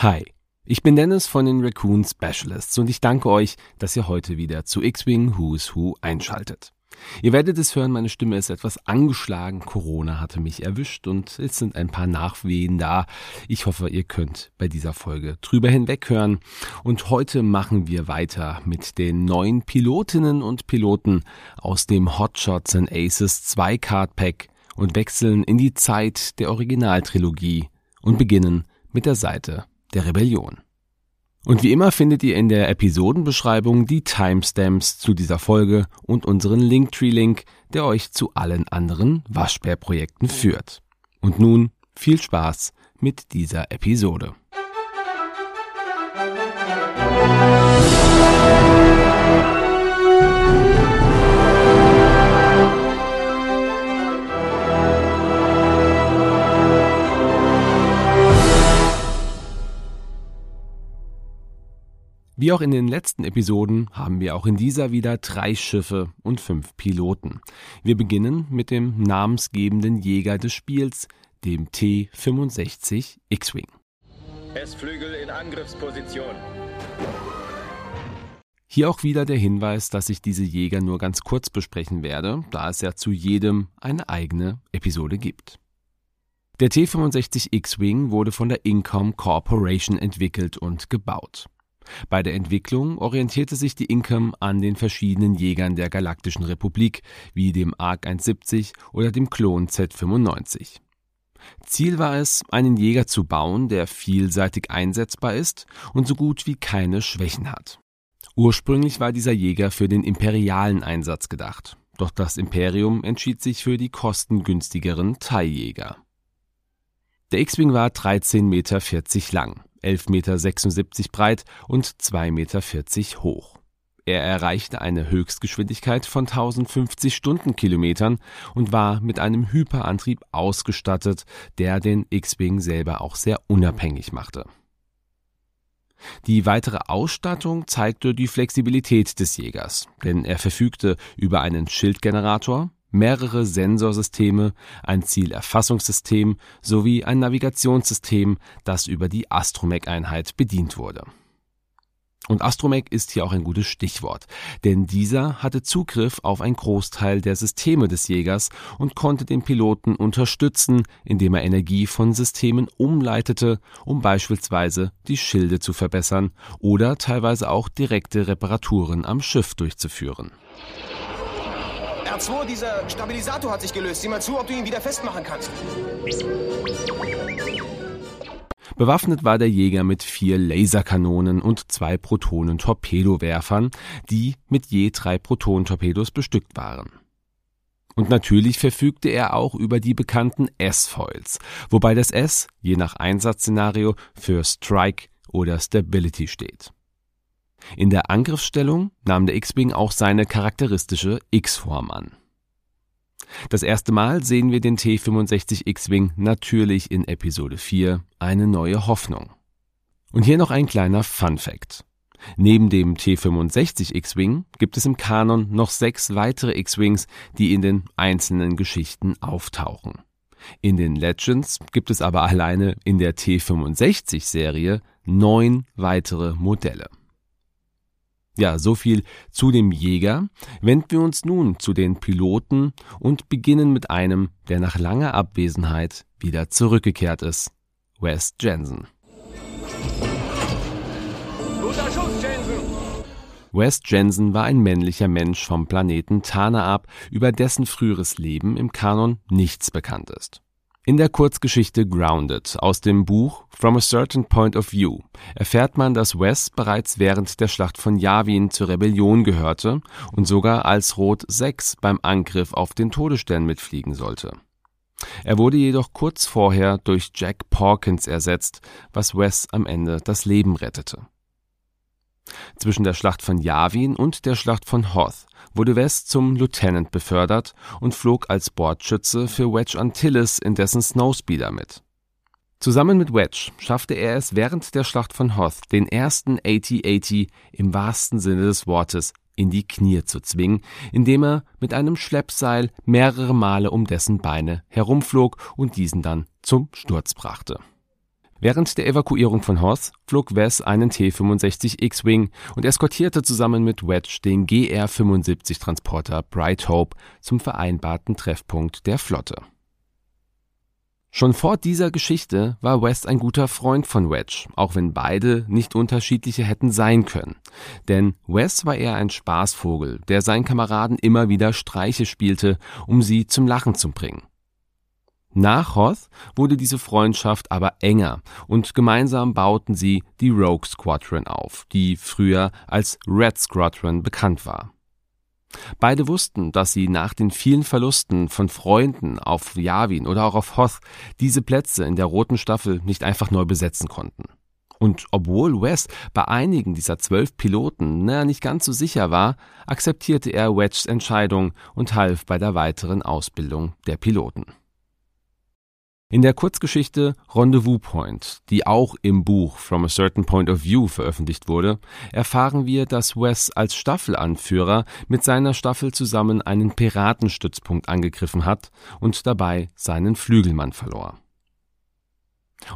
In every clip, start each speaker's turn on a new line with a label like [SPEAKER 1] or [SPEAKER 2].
[SPEAKER 1] Hi, ich bin Dennis von den Raccoon Specialists und ich danke euch, dass ihr heute wieder zu X-Wing Who's Who einschaltet. Ihr werdet es hören, meine Stimme ist etwas angeschlagen. Corona hatte mich erwischt und es sind ein paar Nachwehen da. Ich hoffe, ihr könnt bei dieser Folge drüber hinweghören. Und heute machen wir weiter mit den neuen Pilotinnen und Piloten aus dem Hotshots and Aces 2 Card Pack und wechseln in die Zeit der Originaltrilogie und beginnen mit der Seite der Rebellion. Und wie immer findet ihr in der Episodenbeschreibung die Timestamps zu dieser Folge und unseren Linktree-Link, der euch zu allen anderen Waschbär-Projekten führt. Und nun viel Spaß mit dieser Episode. Wie auch in den letzten Episoden haben wir auch in dieser wieder drei Schiffe und fünf Piloten. Wir beginnen mit dem namensgebenden Jäger des Spiels, dem T-65 X-Wing.
[SPEAKER 2] S-Flügel in Angriffsposition.
[SPEAKER 1] Hier auch wieder der Hinweis, dass ich diese Jäger nur ganz kurz besprechen werde, da es ja zu jedem eine eigene Episode gibt. Der T-65 X-Wing wurde von der Incom Corporation entwickelt und gebaut. Bei der Entwicklung orientierte sich die Incom an den verschiedenen Jägern der Galaktischen Republik, wie dem ARC 170 oder dem Klon Z95. Ziel war es, einen Jäger zu bauen, der vielseitig einsetzbar ist und so gut wie keine Schwächen hat. Ursprünglich war dieser Jäger für den imperialen Einsatz gedacht, doch das Imperium entschied sich für die kostengünstigeren TIE-Jäger. Der X-Wing war 13,40 Meter lang 11,76 Meter breit und 2,40 Meter hoch. Er erreichte eine Höchstgeschwindigkeit von 1050 Stundenkilometern und war mit einem Hyperantrieb ausgestattet, der den X-Wing selber auch sehr unabhängig machte. Die weitere Ausstattung zeigte die Flexibilität des Jägers, denn er verfügte über einen Schildgenerator, mehrere Sensorsysteme, ein Zielerfassungssystem sowie ein Navigationssystem, das über die Astromech-Einheit bedient wurde. Und Astromech ist hier auch ein gutes Stichwort, denn dieser hatte Zugriff auf einen Großteil der Systeme des Jägers und konnte den Piloten unterstützen, indem er Energie von Systemen umleitete, um beispielsweise die Schilde zu verbessern oder teilweise auch direkte Reparaturen am Schiff durchzuführen.
[SPEAKER 3] R2, dieser Stabilisator hat sich gelöst. Sieh mal zu, ob du ihn wieder festmachen kannst.
[SPEAKER 1] Bewaffnet war der Jäger mit vier Laserkanonen und zwei Protonen-Torpedowerfern, die mit je drei Protonentorpedos bestückt waren. Und natürlich verfügte er auch über die bekannten S-Foils, wobei das S je nach Einsatzszenario für Strike oder Stability steht. In der Angriffsstellung nahm der X-Wing auch seine charakteristische X-Form an. Das erste Mal sehen wir den T-65 X-Wing natürlich in Episode 4, eine neue Hoffnung. Und hier noch ein kleiner Fun Fact. Neben dem T-65 X-Wing gibt es im Kanon noch sechs weitere X-Wings, die in den einzelnen Geschichten auftauchen. In den Legends gibt es aber alleine in der T-65 Serie neun weitere Modelle. Ja, so viel zu dem Jäger. Wenden wir uns nun zu den Piloten und beginnen mit einem, der nach langer Abwesenheit wieder zurückgekehrt ist. Wes Jensen.
[SPEAKER 2] Guter Schuss, Jensen!
[SPEAKER 1] Wes Jensen war ein männlicher Mensch vom Planeten Tanaab, über dessen früheres Leben im Kanon nichts bekannt ist. In der Kurzgeschichte Grounded aus dem Buch From a Certain Point of View erfährt man, dass Wes bereits während der Schlacht von Yavin zur Rebellion gehörte und sogar als Rot 6 beim Angriff auf den Todesstern mitfliegen sollte. Er wurde jedoch kurz vorher durch Jack Pawkins ersetzt, was Wes am Ende das Leben rettete. Zwischen der Schlacht von Yavin und der Schlacht von Hoth wurde West zum Lieutenant befördert und flog als Bordschütze für Wedge Antilles in dessen Snowspeeder mit. Zusammen mit Wedge schaffte er es während der Schlacht von Hoth, den ersten AT-AT im wahrsten Sinne des Wortes in die Knie zu zwingen, indem er mit einem Schleppseil mehrere Male um dessen Beine herumflog und diesen dann zum Sturz brachte. Während der Evakuierung von Hoth flog Wes einen T-65 X-Wing und eskortierte zusammen mit Wedge den GR-75-Transporter Bright Hope zum vereinbarten Treffpunkt der Flotte. Schon vor dieser Geschichte war West ein guter Freund von Wedge, auch wenn beide nicht unterschiedliche hätten sein können. Denn Wes war eher ein Spaßvogel, der seinen Kameraden immer wieder Streiche spielte, um sie zum Lachen zu bringen. Nach Hoth wurde diese Freundschaft aber enger und gemeinsam bauten sie die Rogue Squadron auf, die früher als Red Squadron bekannt war. Beide wussten, dass sie nach den vielen Verlusten von Freunden auf Yavin oder auch auf Hoth diese Plätze in der roten Staffel nicht einfach neu besetzen konnten. Und obwohl Wes bei einigen dieser zwölf Piloten na, nicht ganz so sicher war, akzeptierte er Wedges Entscheidung und half bei der weiteren Ausbildung der Piloten. In der Kurzgeschichte Rendezvous Point, die auch im Buch From a Certain Point of View veröffentlicht wurde, erfahren wir, dass Wes als Staffelanführer mit seiner Staffel zusammen einen Piratenstützpunkt angegriffen hat und dabei seinen Flügelmann verlor.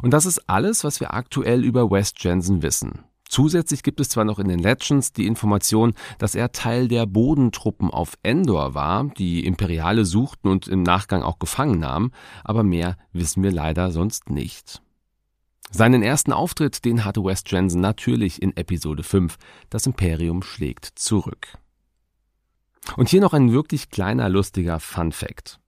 [SPEAKER 1] Und das ist alles, was wir aktuell über Wes Jensen wissen. Zusätzlich gibt es zwar noch in den Legends die Information, dass er Teil der Bodentruppen auf Endor war, die Imperiale suchten und im Nachgang auch gefangen nahmen, aber mehr wissen wir leider sonst nicht. Seinen ersten Auftritt, den hatte West Jensen natürlich in Episode 5. Das Imperium schlägt zurück. Und hier noch ein wirklich kleiner lustiger Fun Fact.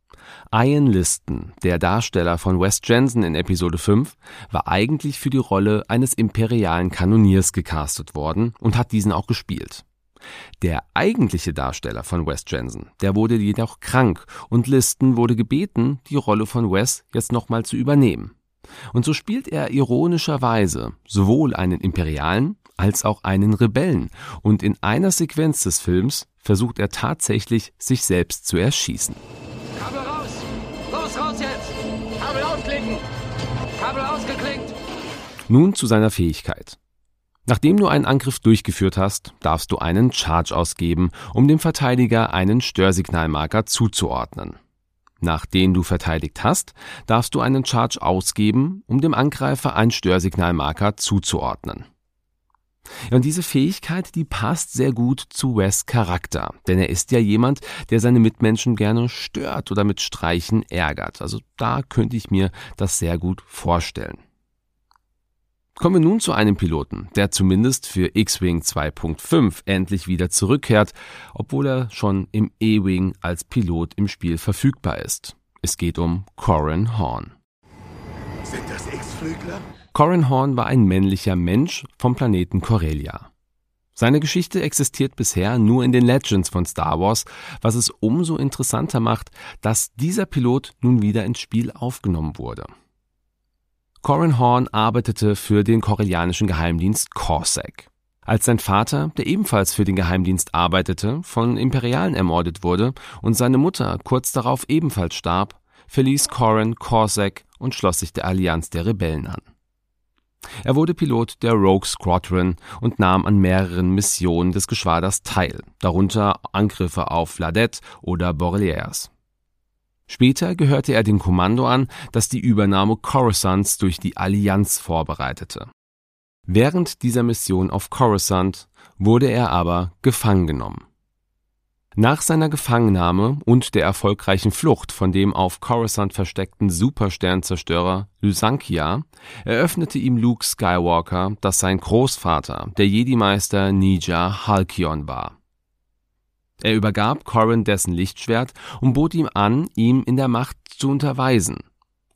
[SPEAKER 1] Ian Liston, der Darsteller von Wes Jensen in Episode 5, war eigentlich für die Rolle eines imperialen Kanoniers gecastet worden und hat diesen auch gespielt. Der eigentliche Darsteller von Wes Jensen, der wurde jedoch krank und Liston wurde gebeten, die Rolle von Wes jetzt nochmal zu übernehmen. Und so spielt er ironischerweise sowohl einen Imperialen als auch einen Rebellen und in einer Sequenz des Films versucht er tatsächlich, sich selbst zu erschießen. Kabel ausgeklinkt. Nun zu seiner Fähigkeit. Nachdem du einen Angriff durchgeführt hast, darfst du einen Charge ausgeben, um dem Verteidiger einen Störsignalmarker zuzuordnen. Nachdem du verteidigt hast, darfst du einen Charge ausgeben, um dem Angreifer einen Störsignalmarker zuzuordnen. Und diese Fähigkeit, die passt sehr gut zu Wes Charakter, denn er ist ja jemand, der seine Mitmenschen gerne stört oder mit Streichen ärgert. Also da könnte ich mir das sehr gut vorstellen. Kommen wir nun zu einem Piloten, der zumindest für X-Wing 2.5 endlich wieder zurückkehrt, obwohl er schon im E-Wing als Pilot im Spiel verfügbar ist. Es geht um Corin Horn. Sind das X-Flügler? Corin Horn war ein männlicher Mensch vom Planeten Corellia. Seine Geschichte existiert bisher nur in den Legends von Star Wars, was es umso interessanter macht, dass dieser Pilot nun wieder ins Spiel aufgenommen wurde. Corin Horn arbeitete für den korellianischen Geheimdienst Corsac. Als sein Vater, der ebenfalls für den Geheimdienst arbeitete, von Imperialen ermordet wurde und seine Mutter kurz darauf ebenfalls starb, verließ Corin Corsac und schloss sich der Allianz der Rebellen an. Er wurde Pilot der Rogue Squadron und nahm an mehreren Missionen des Geschwaders teil, darunter Angriffe auf Ladette oder Boreliers. Später gehörte er dem Kommando an, das die Übernahme Coruscants durch die Allianz vorbereitete. Während dieser Mission auf Coruscant wurde er aber gefangen genommen. Nach seiner Gefangennahme und der erfolgreichen Flucht von dem auf Coruscant versteckten Supersternzerstörer Lysankia eröffnete ihm Luke Skywalker, dass sein Großvater der Jedi-Meister Nija Halkion war. Er übergab Corrin dessen Lichtschwert und bot ihm an, ihm in der Macht zu unterweisen.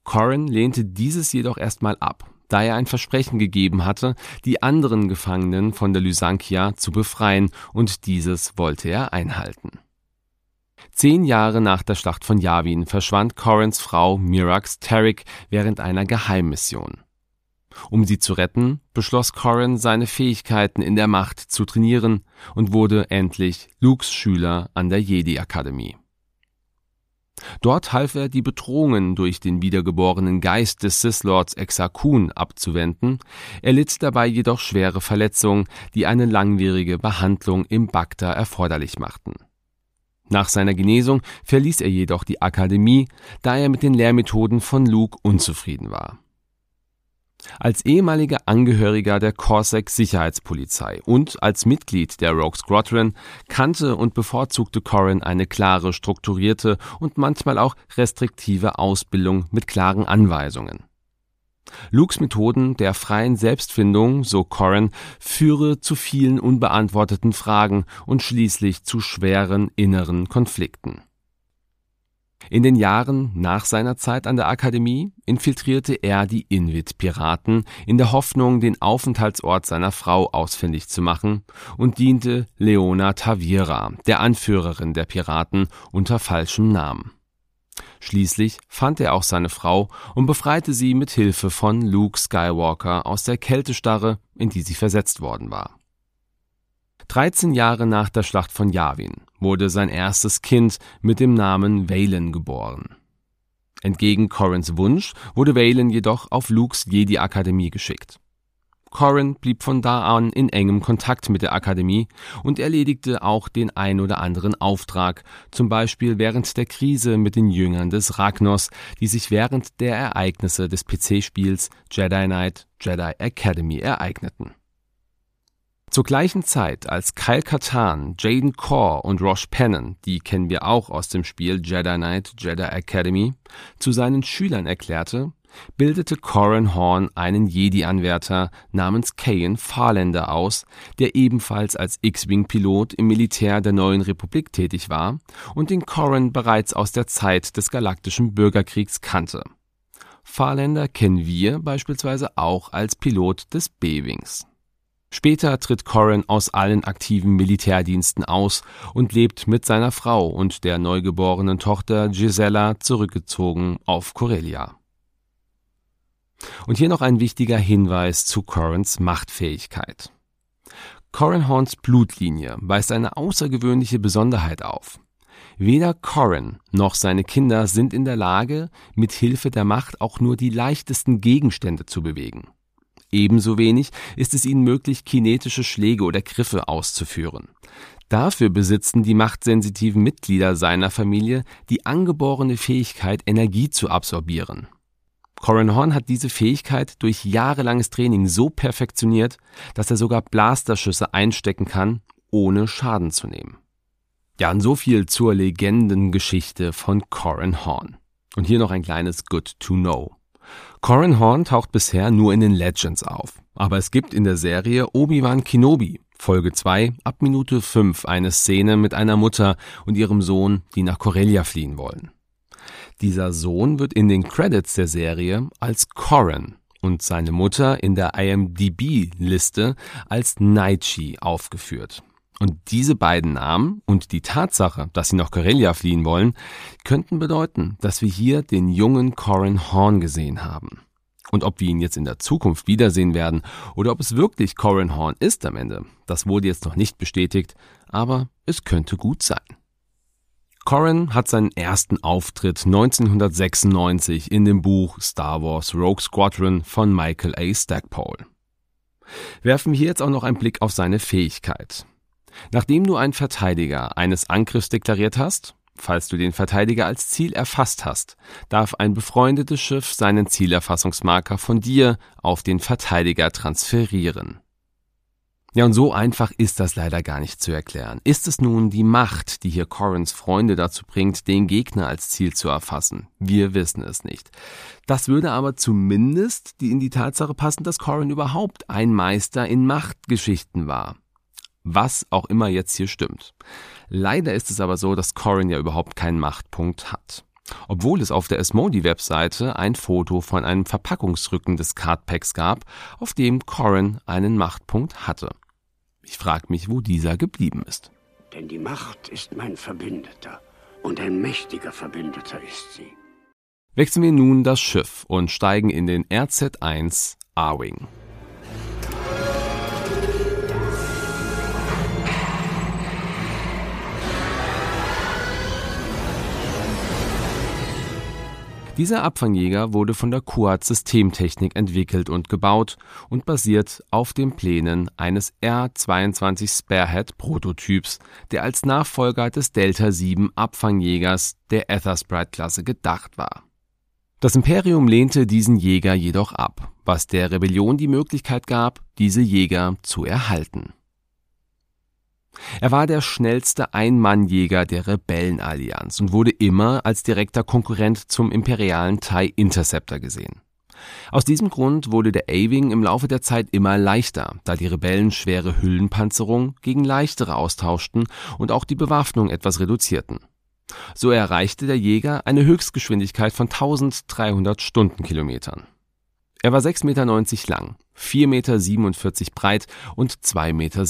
[SPEAKER 1] Corrin lehnte dieses jedoch erstmal ab, da er ein Versprechen gegeben hatte, die anderen Gefangenen von der Lysankia zu befreien, und dieses wollte er einhalten. Zehn Jahre nach der Schlacht von Yavin verschwand Corrins Frau Mirax Tarek während einer Geheimmission. Um sie zu retten, beschloss Corrin, seine Fähigkeiten in der Macht zu trainieren und wurde endlich Lukes Schüler an der Jedi-Akademie. Dort half er, die Bedrohungen durch den wiedergeborenen Geist des Sith-Lords Exar abzuwenden, er litt dabei jedoch schwere Verletzungen, die eine langwierige Behandlung im Bagda erforderlich machten. Nach seiner Genesung verließ er jedoch die Akademie, da er mit den Lehrmethoden von Luke unzufrieden war. Als ehemaliger Angehöriger der Corsac Sicherheitspolizei und als Mitglied der Rogue Squadron kannte und bevorzugte Corrin eine klare, strukturierte und manchmal auch restriktive Ausbildung mit klaren Anweisungen. Lukes Methoden der freien Selbstfindung, so Corrin, führe zu vielen unbeantworteten Fragen und schließlich zu schweren inneren Konflikten. In den Jahren nach seiner Zeit an der Akademie infiltrierte er die Invid-Piraten in der Hoffnung, den Aufenthaltsort seiner Frau ausfindig zu machen und diente Leona Tavira, der Anführerin der Piraten, unter falschem Namen. Schließlich fand er auch seine Frau und befreite sie mit Hilfe von Luke Skywalker aus der Kältestarre, in die sie versetzt worden war. 13 Jahre nach der Schlacht von Yavin wurde sein erstes Kind mit dem Namen Valen geboren. Entgegen Corrins Wunsch wurde Valen jedoch auf Lukes Jedi-Akademie geschickt. Corrin blieb von da an in engem Kontakt mit der Akademie und erledigte auch den ein oder anderen Auftrag, zum Beispiel während der Krise mit den Jüngern des Ragnos, die sich während der Ereignisse des PC-Spiels Jedi Knight Jedi Academy ereigneten. Zur gleichen Zeit, als Kyle Katarn, Jaden Core und Rosh Pennon, die kennen wir auch aus dem Spiel Jedi Knight Jedi Academy, zu seinen Schülern erklärte, bildete Corin Horn einen Jedi-Anwärter namens Kayan Farlander aus, der ebenfalls als X-Wing-Pilot im Militär der Neuen Republik tätig war und den Corin bereits aus der Zeit des Galaktischen Bürgerkriegs kannte. Farlander kennen wir beispielsweise auch als Pilot des B-Wings. Später tritt Corrin aus allen aktiven Militärdiensten aus und lebt mit seiner Frau und der neugeborenen Tochter Gisella zurückgezogen auf Corellia. Und hier noch ein wichtiger Hinweis zu Corrins Machtfähigkeit. Corrin Horns Blutlinie weist eine außergewöhnliche Besonderheit auf. Weder Corrin noch seine Kinder sind in der Lage, mit Hilfe der Macht auch nur die leichtesten Gegenstände zu bewegen. Ebenso wenig ist es ihnen möglich, kinetische Schläge oder Griffe auszuführen. Dafür besitzen die machtsensitiven Mitglieder seiner Familie die angeborene Fähigkeit, Energie zu absorbieren. Corin Horn hat diese Fähigkeit durch jahrelanges Training so perfektioniert, dass er sogar Blasterschüsse einstecken kann, ohne Schaden zu nehmen. Ja, und so viel zur Legendengeschichte von Corin Horn. Und hier noch ein kleines Good to Know. Corin Horn taucht bisher nur in den Legends auf, aber es gibt in der Serie Obi-Wan Kenobi, Folge 2, ab Minute 5 eine Szene mit einer Mutter und ihrem Sohn, die nach Corellia fliehen wollen. Dieser Sohn wird in den Credits der Serie als Corin und seine Mutter in der IMDb-Liste als Naichi aufgeführt. Und diese beiden Namen und die Tatsache, dass sie nach Corellia fliehen wollen, könnten bedeuten, dass wir hier den jungen Corin Horn gesehen haben. Und ob wir ihn jetzt in der Zukunft wiedersehen werden oder ob es wirklich Corin Horn ist am Ende, das wurde jetzt noch nicht bestätigt, aber es könnte gut sein. Corin hat seinen ersten Auftritt 1996 in dem Buch Star Wars Rogue Squadron von Michael A. Stackpole. Werfen wir jetzt auch noch einen Blick auf seine Fähigkeit. Nachdem du einen Verteidiger eines Angriffs deklariert hast, falls du den Verteidiger als Ziel erfasst hast, darf ein befreundetes Schiff seinen Zielerfassungsmarker von dir auf den Verteidiger transferieren. Ja, und so einfach ist das leider gar nicht zu erklären. Ist es nun die Macht, die hier Corins Freunde dazu bringt, den Gegner als Ziel zu erfassen? Wir wissen es nicht. Das würde aber zumindest in die Tatsache passen, dass Corin überhaupt ein Meister in Machtgeschichten war was auch immer jetzt hier stimmt. Leider ist es aber so, dass Corin ja überhaupt keinen Machtpunkt hat. Obwohl es auf der Asmodi-Webseite ein Foto von einem Verpackungsrücken des Cardpacks gab, auf dem Corin einen Machtpunkt hatte. Ich frage mich, wo dieser geblieben ist.
[SPEAKER 4] Denn die Macht ist mein Verbündeter und ein mächtiger Verbündeter ist sie.
[SPEAKER 1] Wechseln wir nun das Schiff und steigen in den RZ-1 A-Wing. Dieser Abfangjäger wurde von der Kuat Systemtechnik entwickelt und gebaut und basiert auf den Plänen eines R-22 Sparehead Prototyps, der als Nachfolger des Delta-7 Abfangjägers der Athersprite-Klasse gedacht war. Das Imperium lehnte diesen Jäger jedoch ab, was der Rebellion die Möglichkeit gab, diese Jäger zu erhalten. Er war der schnellste Ein-Mann-Jäger der Rebellenallianz und wurde immer als direkter Konkurrent zum imperialen TIE Interceptor gesehen. Aus diesem Grund wurde der A-Wing im Laufe der Zeit immer leichter, da die Rebellen schwere Hüllenpanzerung gegen leichtere austauschten und auch die Bewaffnung etwas reduzierten. So erreichte der Jäger eine Höchstgeschwindigkeit von 1300 Stundenkilometern. Er war 6,90 Meter lang, 4,47 Meter breit und 2,47 Meter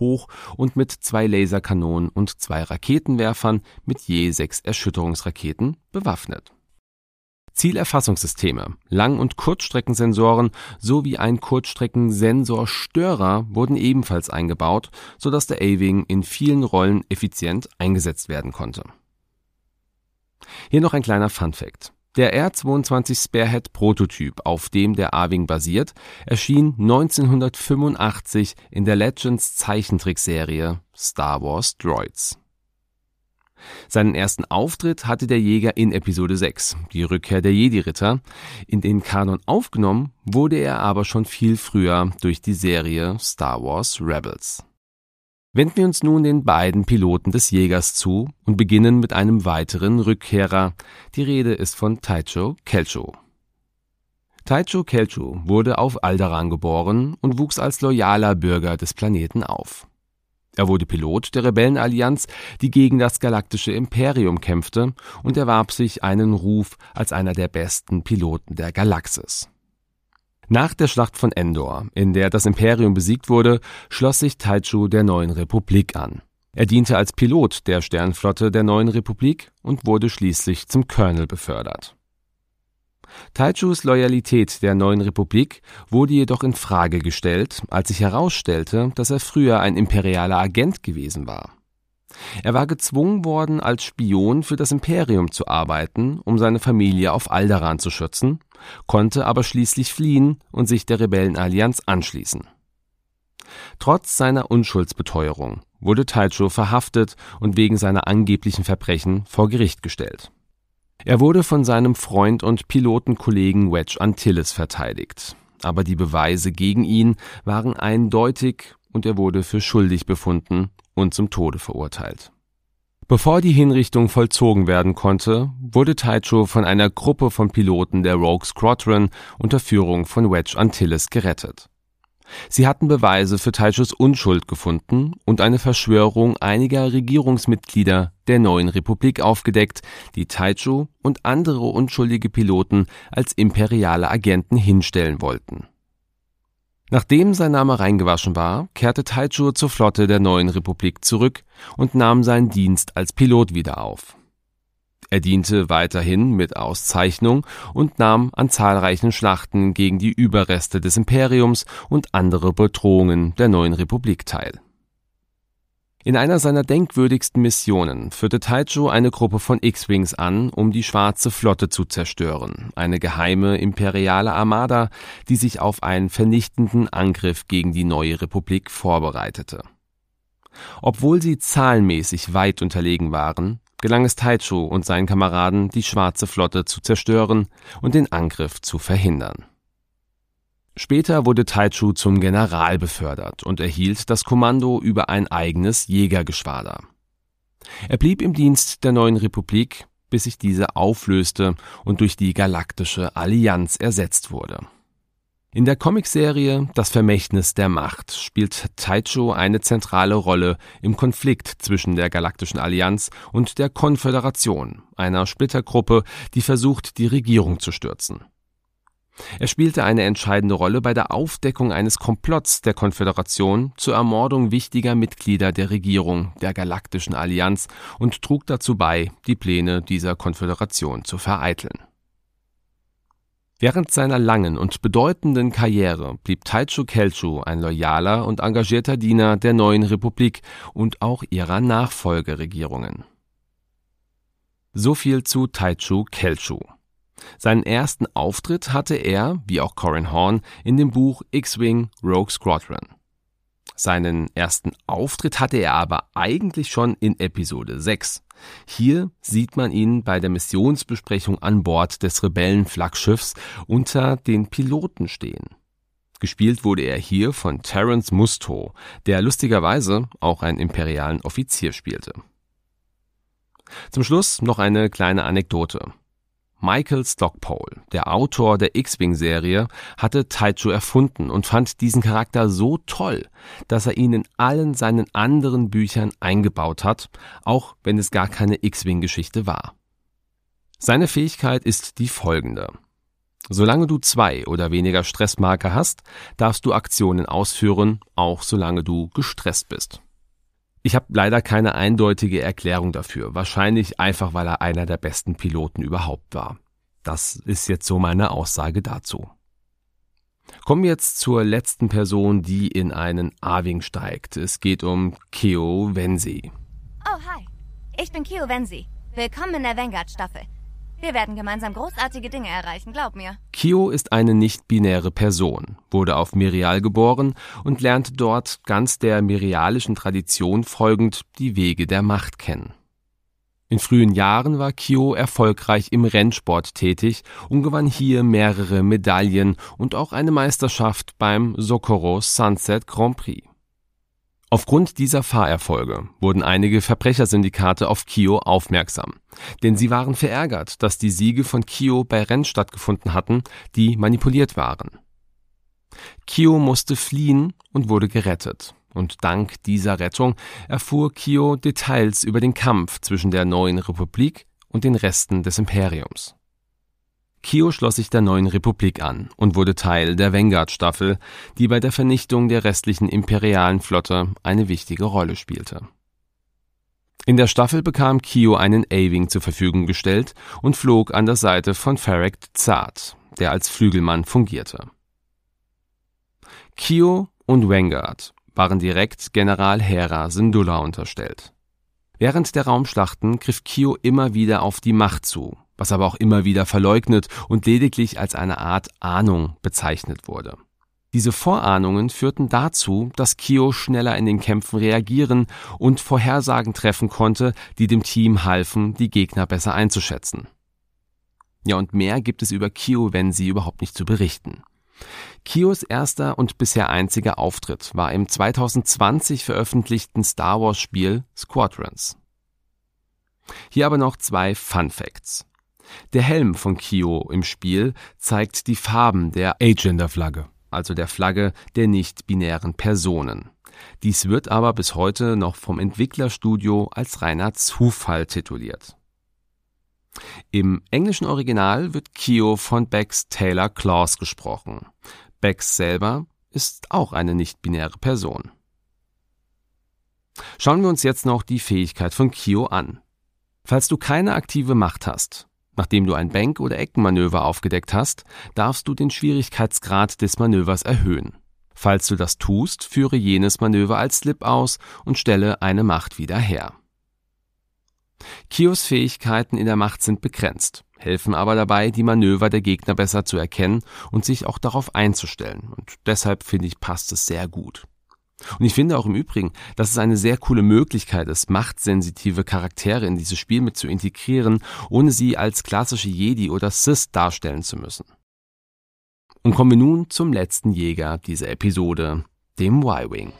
[SPEAKER 1] hoch und mit zwei Laserkanonen und zwei Raketenwerfern mit je sechs Erschütterungsraketen bewaffnet. Zielerfassungssysteme, Lang- und Kurzstreckensensoren sowie ein Kurzstreckensensorstörer wurden ebenfalls eingebaut, sodass der A-Wing in vielen Rollen effizient eingesetzt werden konnte. Hier noch ein kleiner Fun-Fact: Der R-22 Spearhead Prototyp, auf dem der A-Wing basiert, erschien 1985 in der Legends Zeichentrickserie Star Wars Droids seinen ersten Auftritt hatte der Jäger in Episode 6, die Rückkehr der Jedi-Ritter. In den Kanon aufgenommen wurde er aber schon viel früher durch die Serie Star Wars Rebels. Wenden wir uns nun den beiden Piloten des Jägers zu und beginnen mit einem weiteren Rückkehrer. Die Rede ist von Taicho Kelcho. Taicho Kelcho wurde auf Alderaan geboren und wuchs als loyaler Bürger des Planeten auf. Er wurde Pilot der Rebellenallianz, die gegen das galaktische Imperium kämpfte, und erwarb sich einen Ruf als einer der besten Piloten der Galaxis. Nach der Schlacht von Endor, in der das Imperium besiegt wurde, schloss sich Taichu der neuen Republik an. Er diente als Pilot der Sternflotte der neuen Republik und wurde schließlich zum Colonel befördert. Taichus Loyalität der neuen Republik wurde jedoch in Frage gestellt, als sich herausstellte, dass er früher ein imperialer Agent gewesen war. Er war gezwungen worden, als Spion für das Imperium zu arbeiten, um seine Familie auf Alderaan zu schützen, konnte aber schließlich fliehen und sich der Rebellenallianz anschließen. Trotz seiner Unschuldsbeteuerung wurde Taicho verhaftet und wegen seiner angeblichen Verbrechen vor Gericht gestellt. Er wurde von seinem Freund und Pilotenkollegen Wedge Antilles verteidigt, aber die Beweise gegen ihn waren eindeutig und er wurde für schuldig befunden und zum Tode verurteilt. Bevor die Hinrichtung vollzogen werden konnte, wurde Taicho von einer Gruppe von Piloten der Rogue Squadron unter Führung von Wedge Antilles gerettet. Sie hatten Beweise für Taichos Unschuld gefunden und eine Verschwörung einiger Regierungsmitglieder der neuen Republik aufgedeckt, die Taicho und andere unschuldige Piloten als imperiale Agenten hinstellen wollten. Nachdem sein Name reingewaschen war, kehrte Taicho zur Flotte der neuen Republik zurück und nahm seinen Dienst als Pilot wieder auf. Er diente weiterhin mit Auszeichnung und nahm an zahlreichen Schlachten gegen die Überreste des Imperiums und andere Bedrohungen der neuen Republik teil. In einer seiner denkwürdigsten Missionen führte Taicho eine Gruppe von X-Wings an, um die Schwarze Flotte zu zerstören, eine geheime imperiale Armada, die sich auf einen vernichtenden Angriff gegen die neue Republik vorbereitete. Obwohl sie zahlenmäßig weit unterlegen waren, gelang es Taicho und seinen Kameraden, die Schwarze Flotte zu zerstören und den Angriff zu verhindern. Später wurde Taichu zum General befördert und erhielt das Kommando über ein eigenes Jägergeschwader. Er blieb im Dienst der neuen Republik, bis sich diese auflöste und durch die Galaktische Allianz ersetzt wurde. In der Comicserie Das Vermächtnis der Macht spielt Taicho eine zentrale Rolle im Konflikt zwischen der Galaktischen Allianz und der Konföderation, einer Splittergruppe, die versucht, die Regierung zu stürzen. Er spielte eine entscheidende Rolle bei der Aufdeckung eines Komplotts der Konföderation zur Ermordung wichtiger Mitglieder der Regierung der Galaktischen Allianz und trug dazu bei, die Pläne dieser Konföderation zu vereiteln. Während seiner langen und bedeutenden Karriere blieb Taichu Kelchu ein loyaler und engagierter Diener der neuen Republik und auch ihrer Nachfolgeregierungen. So viel zu Taichu Kelchu. Seinen ersten Auftritt hatte er, wie auch Corin Horn, in dem Buch X-Wing Rogue Squadron. Seinen ersten Auftritt hatte er aber eigentlich schon in Episode 6. Hier sieht man ihn bei der Missionsbesprechung an Bord des Rebellenflaggschiffs unter den Piloten stehen. Gespielt wurde er hier von Terence Musto, der lustigerweise auch einen imperialen Offizier spielte. Zum Schluss noch eine kleine Anekdote. Michael Stockpole, der Autor der X-Wing-Serie, hatte Taichu erfunden und fand diesen Charakter so toll, dass er ihn in allen seinen anderen Büchern eingebaut hat, auch wenn es gar keine X-Wing-Geschichte war. Seine Fähigkeit ist die folgende. Solange du zwei oder weniger Stressmarker hast, darfst du Aktionen ausführen, auch solange du gestresst bist. Ich habe leider keine eindeutige Erklärung dafür. Wahrscheinlich einfach, weil er einer der besten Piloten überhaupt war. Das ist jetzt so meine Aussage dazu. Kommen wir jetzt zur letzten Person, die in einen A-Wing steigt. Es geht um Keo Wensi.
[SPEAKER 5] Oh, hi. Ich bin Keo Wensi. Willkommen in der Vanguard-Staffel. Wir werden gemeinsam großartige Dinge erreichen, glaub mir.
[SPEAKER 1] Kyo ist eine nicht-binäre Person, wurde auf Mirial geboren und lernte dort ganz der mirialischen Tradition folgend die Wege der Macht kennen. In frühen Jahren war Kyo erfolgreich im Rennsport tätig und gewann hier mehrere Medaillen und auch eine Meisterschaft beim Socorro Sunset Grand Prix. Aufgrund dieser Fahrerfolge wurden einige Verbrechersyndikate auf Kio aufmerksam, denn sie waren verärgert, dass die Siege von Kio bei Rennen stattgefunden hatten, die manipuliert waren. Kio musste fliehen und wurde gerettet. Und dank dieser Rettung erfuhr Kio Details über den Kampf zwischen der neuen Republik und den Resten des Imperiums. Kio schloss sich der neuen Republik an und wurde Teil der Vanguard-Staffel, die bei der Vernichtung der restlichen imperialen Flotte eine wichtige Rolle spielte. In der Staffel bekam Kio einen A-Wing zur Verfügung gestellt und flog an der Seite von Farrack Zart, der als Flügelmann fungierte. Kio und Vanguard waren direkt General Hera Syndulla unterstellt. Während der Raumschlachten griff Kio immer wieder auf die Macht zu was aber auch immer wieder verleugnet und lediglich als eine Art Ahnung bezeichnet wurde. Diese Vorahnungen führten dazu, dass Kyo schneller in den Kämpfen reagieren und Vorhersagen treffen konnte, die dem Team halfen, die Gegner besser einzuschätzen. Ja, und mehr gibt es über Kyo, wenn sie überhaupt nicht zu berichten. Kios erster und bisher einziger Auftritt war im 2020 veröffentlichten Star Wars Spiel Squadrons. Hier aber noch zwei Fun Facts. Der Helm von Kyo im Spiel zeigt die Farben der Agender-Flagge, also der Flagge der nicht-binären Personen. Dies wird aber bis heute noch vom Entwicklerstudio als reiner Zufall tituliert. Im englischen Original wird Kyo von Bex Taylor Claus gesprochen. Bex selber ist auch eine nicht-binäre Person. Schauen wir uns jetzt noch die Fähigkeit von Kyo an. Falls du keine aktive Macht hast, Nachdem du ein Bank- oder Eckenmanöver aufgedeckt hast, darfst du den Schwierigkeitsgrad des Manövers erhöhen. Falls du das tust, führe jenes Manöver als Slip aus und stelle eine Macht wieder her. Kios Fähigkeiten in der Macht sind begrenzt, helfen aber dabei, die Manöver der Gegner besser zu erkennen und sich auch darauf einzustellen. Und deshalb finde ich, passt es sehr gut. Und ich finde auch im Übrigen, dass es eine sehr coole Möglichkeit ist, machtsensitive Charaktere in dieses Spiel mit zu integrieren, ohne sie als klassische Jedi oder Sith darstellen zu müssen. Und kommen wir nun zum letzten Jäger dieser Episode, dem Y-Wing.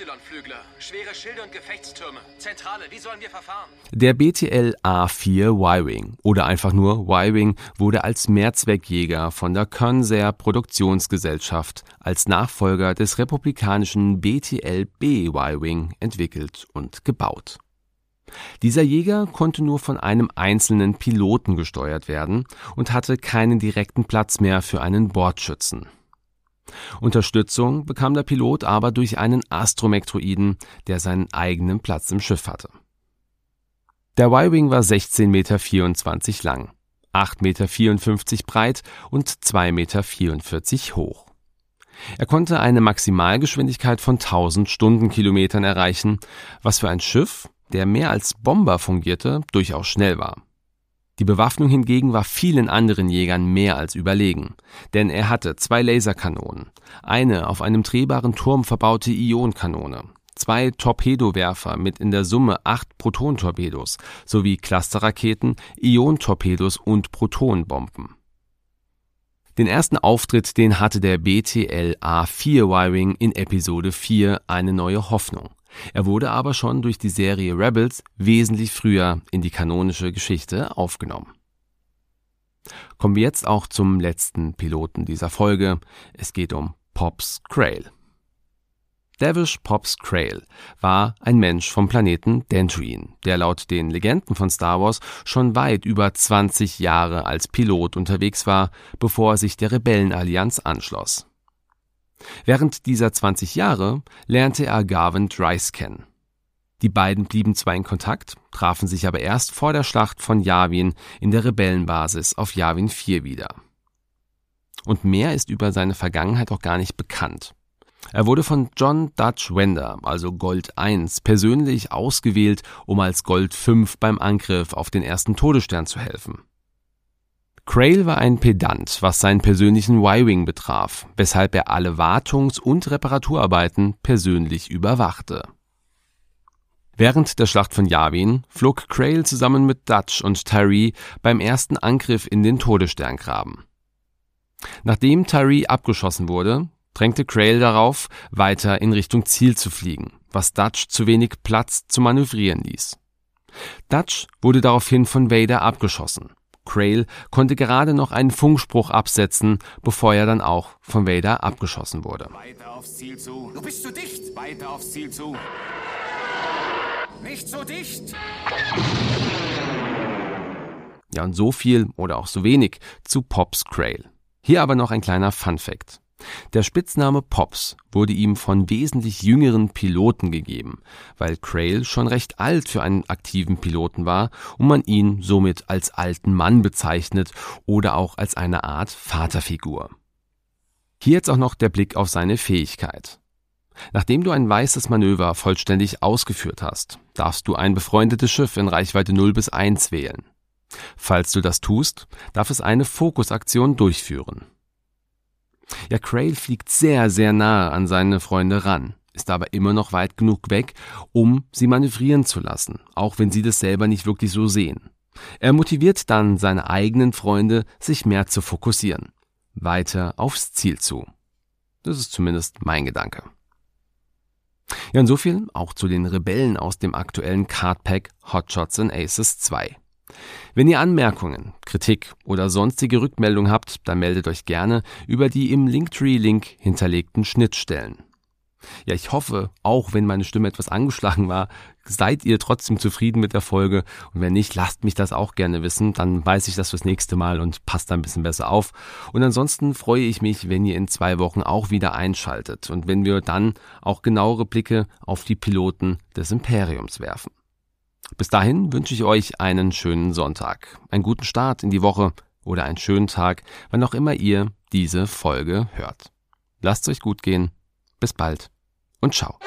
[SPEAKER 1] Y-Flügler, schwere Schilde und Gefechtstürme. Zentrale, wie sollen wir verfahren? Der BTL A4 Y-Wing oder einfach nur Y-Wing wurde als Mehrzweckjäger von der Consair Produktionsgesellschaft als Nachfolger des republikanischen BTL B Y-Wing entwickelt und gebaut. Dieser Jäger konnte nur von einem einzelnen Piloten gesteuert werden und hatte keinen direkten Platz mehr für einen Bordschützen. Unterstützung bekam der Pilot aber durch einen Astromektroiden, der seinen eigenen Platz im Schiff hatte. Der Y-Wing war 16,24 Meter lang, 8,54 Meter breit und 2,44 Meter hoch. Er konnte eine Maximalgeschwindigkeit von 1000 Stundenkilometern erreichen, was für ein Schiff, der mehr als Bomber fungierte, durchaus schnell war. Die Bewaffnung hingegen war vielen anderen Jägern mehr als überlegen, denn er hatte zwei Laserkanonen, eine auf einem drehbaren Turm verbaute Ionkanone, zwei Torpedowerfer mit in der Summe acht Protontorpedos sowie Clusterraketen, Iontorpedos und Protonbomben. Den ersten Auftritt, den hatte der BTL A4 Y-Wing in Episode 4 Eine neue Hoffnung. Er wurde aber schon durch die Serie Rebels wesentlich früher in die kanonische Geschichte aufgenommen. Kommen wir jetzt auch zum letzten Piloten dieser Folge. Es geht um Pops Crail. Davish Pops Crail war ein Mensch vom Planeten Dantooine, der laut den Legenden von Star Wars schon weit über 20 Jahre als Pilot unterwegs war, bevor er sich der Rebellenallianz anschloss. Während dieser 20 Jahre lernte er Garvin Dryce kennen. Die beiden blieben zwar in Kontakt, trafen sich aber erst vor der Schlacht von Yavin in der Rebellenbasis auf Yavin 4 wieder. Und mehr ist über seine Vergangenheit auch gar nicht bekannt. Er wurde von John Dutch Wender, also Gold 1, persönlich ausgewählt, um als Gold 5 beim Angriff auf den ersten Todesstern zu helfen. Crail war ein Pedant, was seinen persönlichen Y-Wing betraf, weshalb er alle Wartungs- und Reparaturarbeiten persönlich überwachte. Während der Schlacht von Yavin flog Crail zusammen mit Dutch und Tyree beim ersten Angriff in den Todessterngraben. Nachdem Tyree abgeschossen wurde, drängte Crail darauf, weiter in Richtung Ziel zu fliegen, was Dutch zu wenig Platz zu manövrieren ließ. Dutch wurde daraufhin von Vader abgeschossen. Crail konnte gerade noch einen Funkspruch absetzen, bevor er dann auch von Vader abgeschossen wurde.
[SPEAKER 6] Weiter aufs Ziel zu.
[SPEAKER 3] Du bist zu dicht.
[SPEAKER 6] Weiter aufs Ziel zu.
[SPEAKER 3] Nicht so dicht.
[SPEAKER 1] Ja, und so viel oder auch so wenig zu Pops Crail. Hier aber noch ein kleiner Fun Fact. Der Spitzname Pops wurde ihm von wesentlich jüngeren Piloten gegeben, weil Crail schon recht alt für einen aktiven Piloten war und man ihn somit als alten Mann bezeichnet oder auch als eine Art Vaterfigur. Hier jetzt auch noch der Blick auf seine Fähigkeit. Nachdem du ein weißes Manöver vollständig ausgeführt hast, darfst du ein befreundetes Schiff in Reichweite 0 bis 1 wählen. Falls du das tust, darf es eine Fokusaktion durchführen. Ja, Crail fliegt sehr, sehr nahe an seine Freunde ran, ist aber immer noch weit genug weg, um sie manövrieren zu lassen, auch wenn sie das selber nicht wirklich so sehen. Er motiviert dann seine eigenen Freunde, sich mehr zu fokussieren. Weiter aufs Ziel zu. Das ist zumindest mein Gedanke. Ja, und so viel auch zu den Rebellen aus dem aktuellen Cardpack Hotshots and Aces 2. Wenn ihr Anmerkungen, Kritik oder sonstige Rückmeldungen habt, dann meldet euch gerne über die im Linktree-Link hinterlegten Schnittstellen. Ja, ich hoffe, auch wenn meine Stimme etwas angeschlagen war, seid ihr trotzdem zufrieden mit der Folge. Und wenn nicht, lasst mich das auch gerne wissen. Dann weiß ich das fürs nächste Mal und passt da ein bisschen besser auf. Und ansonsten freue ich mich, wenn ihr in zwei Wochen auch wieder einschaltet und wenn wir dann auch genauere Blicke auf die Piloten des Imperiums werfen. Bis dahin wünsche ich euch einen schönen Sonntag, einen guten Start in die Woche oder einen schönen Tag, wann auch immer ihr diese Folge hört. Lasst es euch gut gehen. Bis bald und ciao.